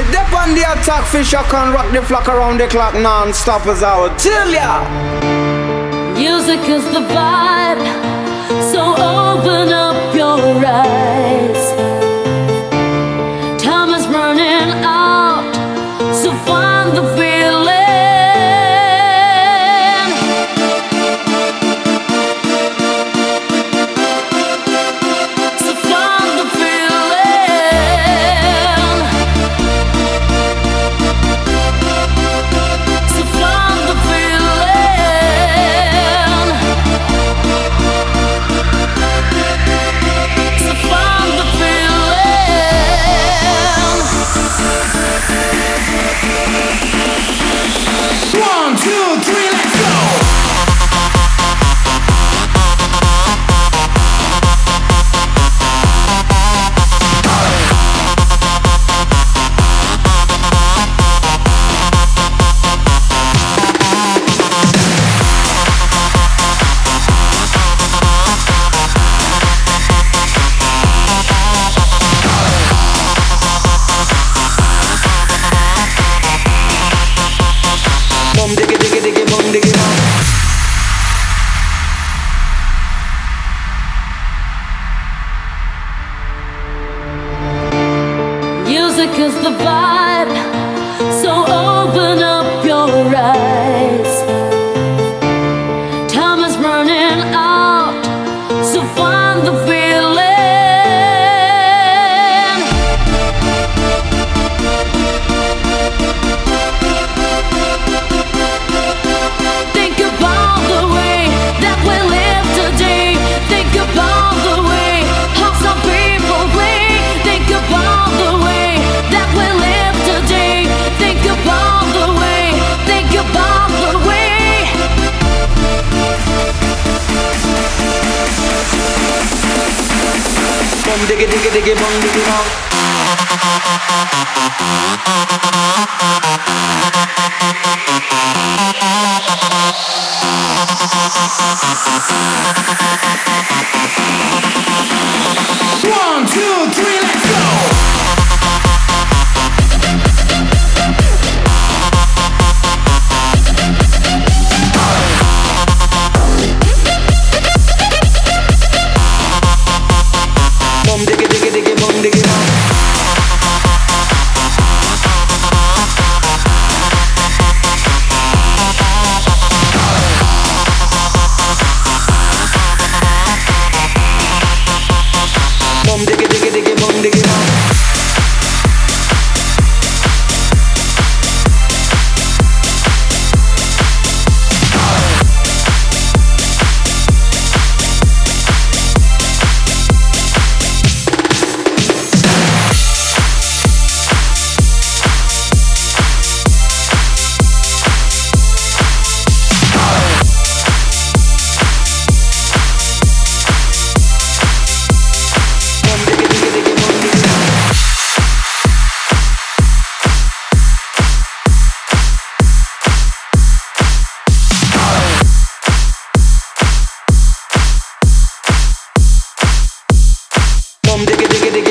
They dip on the attack, fish I can rock the flock around the clock non-stop as I would tell ya. Music is the vibe. two, three. music is the vibe. So open up your eyes. bum diggy diggy diggy bum diggy bum. One, two, three. Come diggy diggy diggy.